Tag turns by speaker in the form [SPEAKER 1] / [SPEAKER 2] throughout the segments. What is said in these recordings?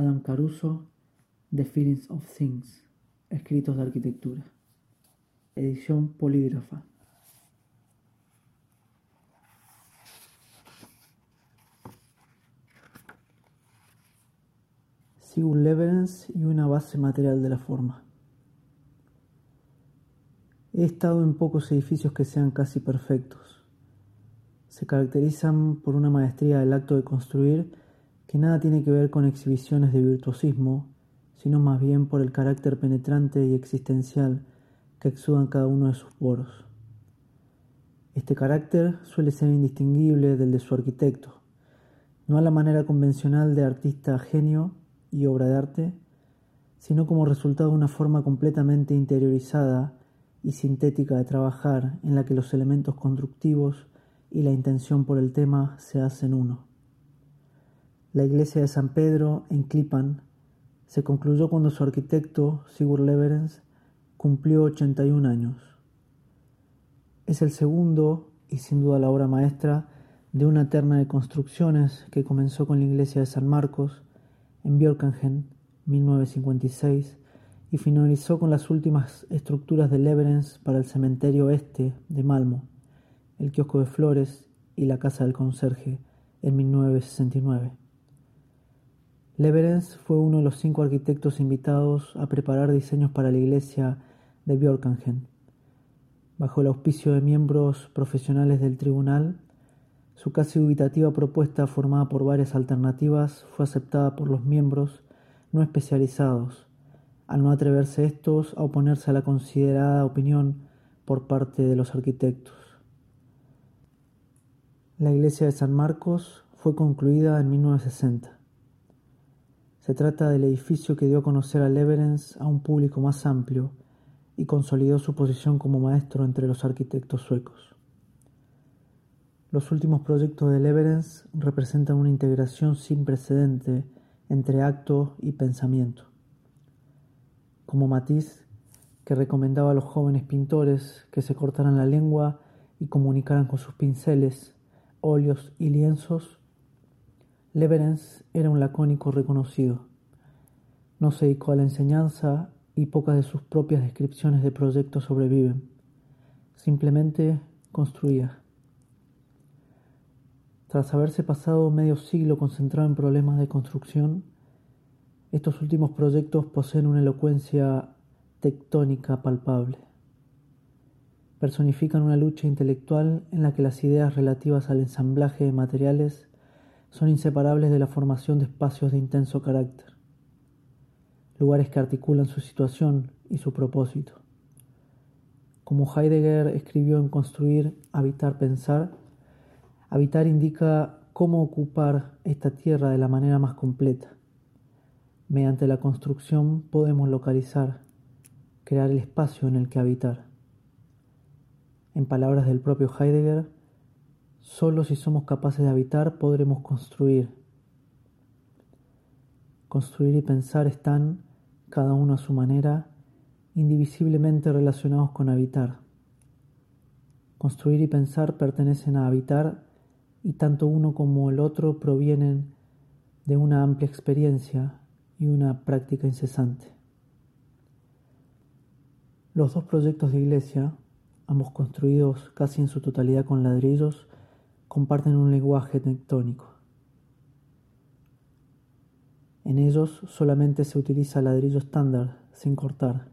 [SPEAKER 1] Adam Caruso, The Feelings of Things, Escritos de Arquitectura. Edición polígrafa. Sigurd Leverens y una base material de la forma. He estado en pocos edificios que sean casi perfectos. Se caracterizan por una maestría del acto de construir que nada tiene que ver con exhibiciones de virtuosismo, sino más bien por el carácter penetrante y existencial que exudan cada uno de sus poros. Este carácter suele ser indistinguible del de su arquitecto, no a la manera convencional de artista genio y obra de arte, sino como resultado de una forma completamente interiorizada y sintética de trabajar en la que los elementos constructivos y la intención por el tema se hacen uno. La iglesia de San Pedro en Klippan se concluyó cuando su arquitecto, Sigurd Leverens, cumplió 81 años. Es el segundo y sin duda la obra maestra de una terna de construcciones que comenzó con la iglesia de San Marcos en Björkingen, 1956, y finalizó con las últimas estructuras de Leverens para el cementerio este de Malmo, el kiosco de flores y la casa del conserje en 1969. Leverens fue uno de los cinco arquitectos invitados a preparar diseños para la iglesia de Björkingen. Bajo el auspicio de miembros profesionales del tribunal, su casi dubitativa propuesta, formada por varias alternativas, fue aceptada por los miembros no especializados, al no atreverse estos a oponerse a la considerada opinión por parte de los arquitectos. La iglesia de San Marcos fue concluida en 1960. Se trata del edificio que dio a conocer a Leverens a un público más amplio y consolidó su posición como maestro entre los arquitectos suecos. Los últimos proyectos de Leverens representan una integración sin precedente entre acto y pensamiento. Como Matisse, que recomendaba a los jóvenes pintores que se cortaran la lengua y comunicaran con sus pinceles, óleos y lienzos, Leverens era un lacónico reconocido. No se dedicó a la enseñanza y pocas de sus propias descripciones de proyectos sobreviven. Simplemente construía. Tras haberse pasado medio siglo concentrado en problemas de construcción, estos últimos proyectos poseen una elocuencia tectónica palpable. Personifican una lucha intelectual en la que las ideas relativas al ensamblaje de materiales son inseparables de la formación de espacios de intenso carácter, lugares que articulan su situación y su propósito. Como Heidegger escribió en Construir, Habitar, Pensar, habitar indica cómo ocupar esta tierra de la manera más completa. Mediante la construcción podemos localizar, crear el espacio en el que habitar. En palabras del propio Heidegger, Solo si somos capaces de habitar podremos construir. Construir y pensar están, cada uno a su manera, indivisiblemente relacionados con habitar. Construir y pensar pertenecen a habitar y tanto uno como el otro provienen de una amplia experiencia y una práctica incesante. Los dos proyectos de iglesia, ambos construidos casi en su totalidad con ladrillos, comparten un lenguaje tectónico. En ellos solamente se utiliza ladrillo estándar, sin cortar.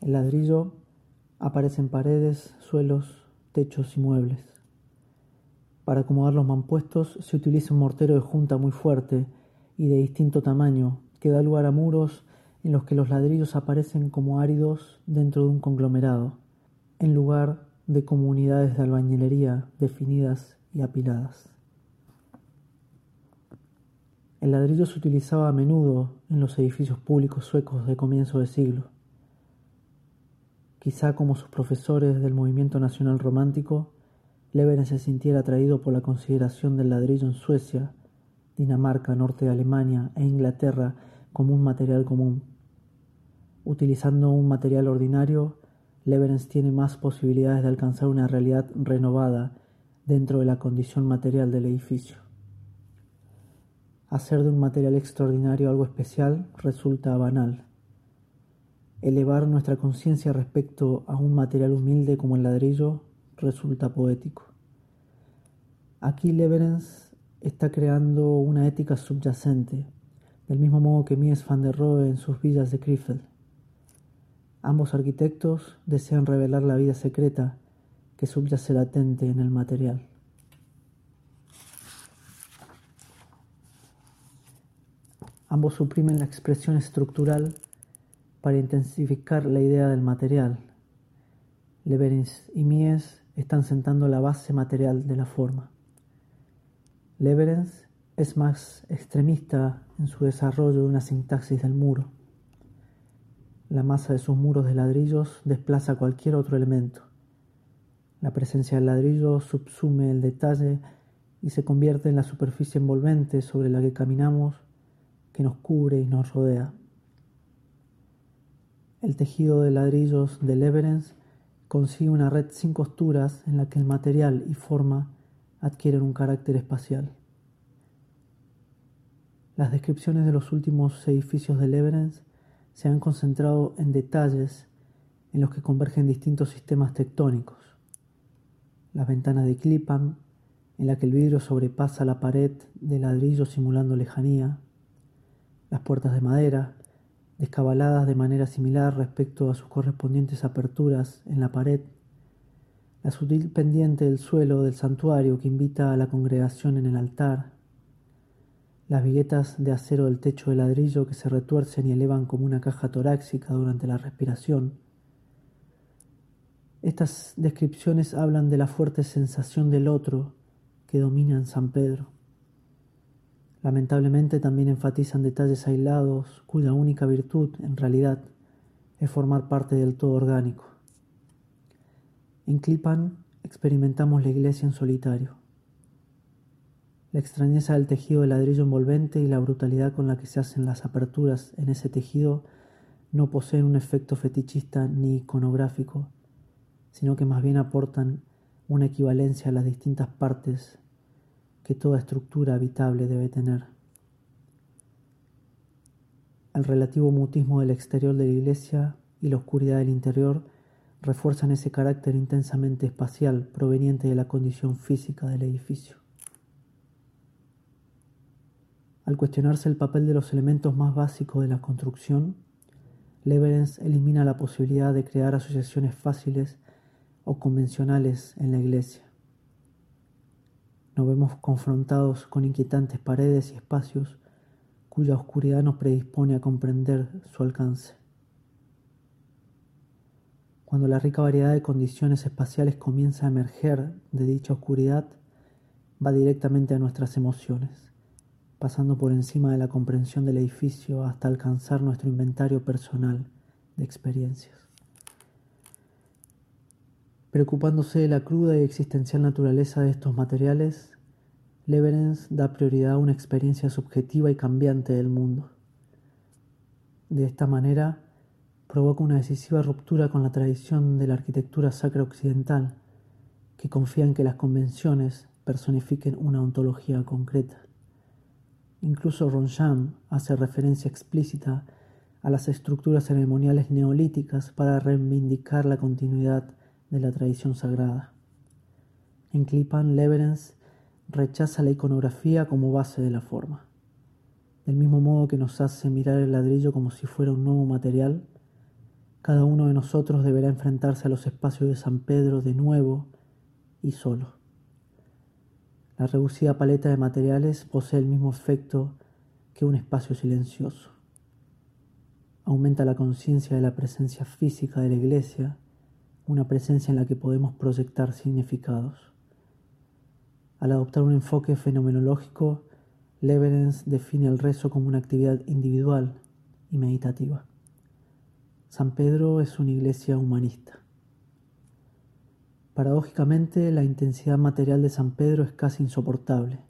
[SPEAKER 1] El ladrillo aparece en paredes, suelos, techos y muebles. Para acomodar los mampuestos se utiliza un mortero de junta muy fuerte y de distinto tamaño que da lugar a muros en los que los ladrillos aparecen como áridos dentro de un conglomerado, en lugar de comunidades de albañilería definidas y apiladas. El ladrillo se utilizaba a menudo en los edificios públicos suecos de comienzo de siglo. Quizá como sus profesores del movimiento nacional romántico, Levene se sintiera atraído por la consideración del ladrillo en Suecia, Dinamarca, norte de Alemania e Inglaterra como un material común. Utilizando un material ordinario, Leverens tiene más posibilidades de alcanzar una realidad renovada dentro de la condición material del edificio. Hacer de un material extraordinario algo especial resulta banal. Elevar nuestra conciencia respecto a un material humilde como el ladrillo resulta poético. Aquí Leverens está creando una ética subyacente, del mismo modo que Mies van der Rohe en sus villas de Krefeld. Ambos arquitectos desean revelar la vida secreta que subyace latente en el material. Ambos suprimen la expresión estructural para intensificar la idea del material. Leverins y Mies están sentando la base material de la forma. Leverens es más extremista en su desarrollo de una sintaxis del muro. La masa de sus muros de ladrillos desplaza cualquier otro elemento. La presencia del ladrillo subsume el detalle y se convierte en la superficie envolvente sobre la que caminamos, que nos cubre y nos rodea. El tejido de ladrillos de Leverens consigue una red sin costuras en la que el material y forma adquieren un carácter espacial. Las descripciones de los últimos edificios de Leverens se han concentrado en detalles en los que convergen distintos sistemas tectónicos. Las ventanas de Clipham, en la que el vidrio sobrepasa la pared de ladrillo simulando lejanía. Las puertas de madera, descabaladas de manera similar respecto a sus correspondientes aperturas en la pared la sutil pendiente del suelo del santuario que invita a la congregación en el altar, las viguetas de acero del techo de ladrillo que se retuercen y elevan como una caja torácica durante la respiración. Estas descripciones hablan de la fuerte sensación del otro que domina en San Pedro. Lamentablemente también enfatizan detalles aislados cuya única virtud, en realidad, es formar parte del todo orgánico. En Clipan experimentamos la iglesia en solitario. La extrañeza del tejido de ladrillo envolvente y la brutalidad con la que se hacen las aperturas en ese tejido no poseen un efecto fetichista ni iconográfico, sino que más bien aportan una equivalencia a las distintas partes que toda estructura habitable debe tener. El relativo mutismo del exterior de la iglesia y la oscuridad del interior refuerzan ese carácter intensamente espacial proveniente de la condición física del edificio. Al cuestionarse el papel de los elementos más básicos de la construcción, Leverens elimina la posibilidad de crear asociaciones fáciles o convencionales en la iglesia. Nos vemos confrontados con inquietantes paredes y espacios cuya oscuridad nos predispone a comprender su alcance. Cuando la rica variedad de condiciones espaciales comienza a emerger de dicha oscuridad, va directamente a nuestras emociones, pasando por encima de la comprensión del edificio hasta alcanzar nuestro inventario personal de experiencias. Preocupándose de la cruda y existencial naturaleza de estos materiales, Leverens da prioridad a una experiencia subjetiva y cambiante del mundo. De esta manera, provoca una decisiva ruptura con la tradición de la arquitectura sacra occidental, que confía en que las convenciones personifiquen una ontología concreta. Incluso Roncham hace referencia explícita a las estructuras ceremoniales neolíticas para reivindicar la continuidad de la tradición sagrada. En Clipan, Leverens rechaza la iconografía como base de la forma. Del mismo modo que nos hace mirar el ladrillo como si fuera un nuevo material, cada uno de nosotros deberá enfrentarse a los espacios de San Pedro de nuevo y solo. La reducida paleta de materiales posee el mismo efecto que un espacio silencioso. Aumenta la conciencia de la presencia física de la iglesia, una presencia en la que podemos proyectar significados. Al adoptar un enfoque fenomenológico, Leverens define el rezo como una actividad individual y meditativa. San Pedro es una iglesia humanista. Paradójicamente, la intensidad material de San Pedro es casi insoportable.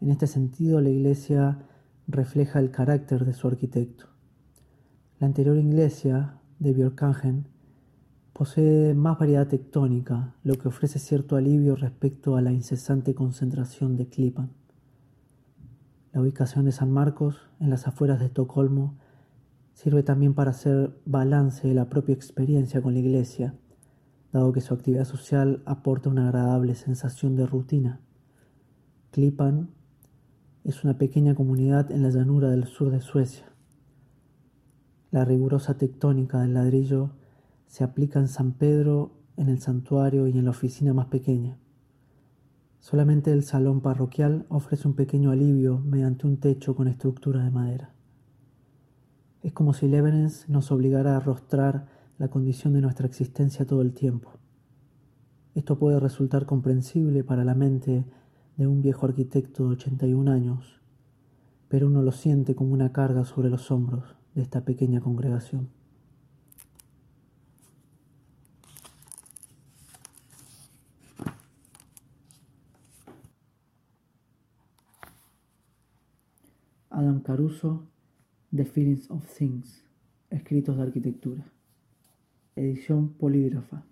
[SPEAKER 1] En este sentido, la iglesia refleja el carácter de su arquitecto. La anterior iglesia de Björkangen posee más variedad tectónica, lo que ofrece cierto alivio respecto a la incesante concentración de Klippan. La ubicación de San Marcos, en las afueras de Estocolmo, sirve también para hacer balance de la propia experiencia con la iglesia, dado que su actividad social aporta una agradable sensación de rutina. Klippan es una pequeña comunidad en la llanura del sur de Suecia. La rigurosa tectónica del ladrillo se aplica en San Pedro, en el santuario y en la oficina más pequeña. Solamente el salón parroquial ofrece un pequeño alivio mediante un techo con estructura de madera. Es como si Levenens nos obligara a arrostrar la condición de nuestra existencia todo el tiempo. Esto puede resultar comprensible para la mente de un viejo arquitecto de 81 años, pero uno lo siente como una carga sobre los hombros de esta pequeña congregación. Adam Caruso The Feelings of Things, escritos de arquitectura. Edición polígrafa.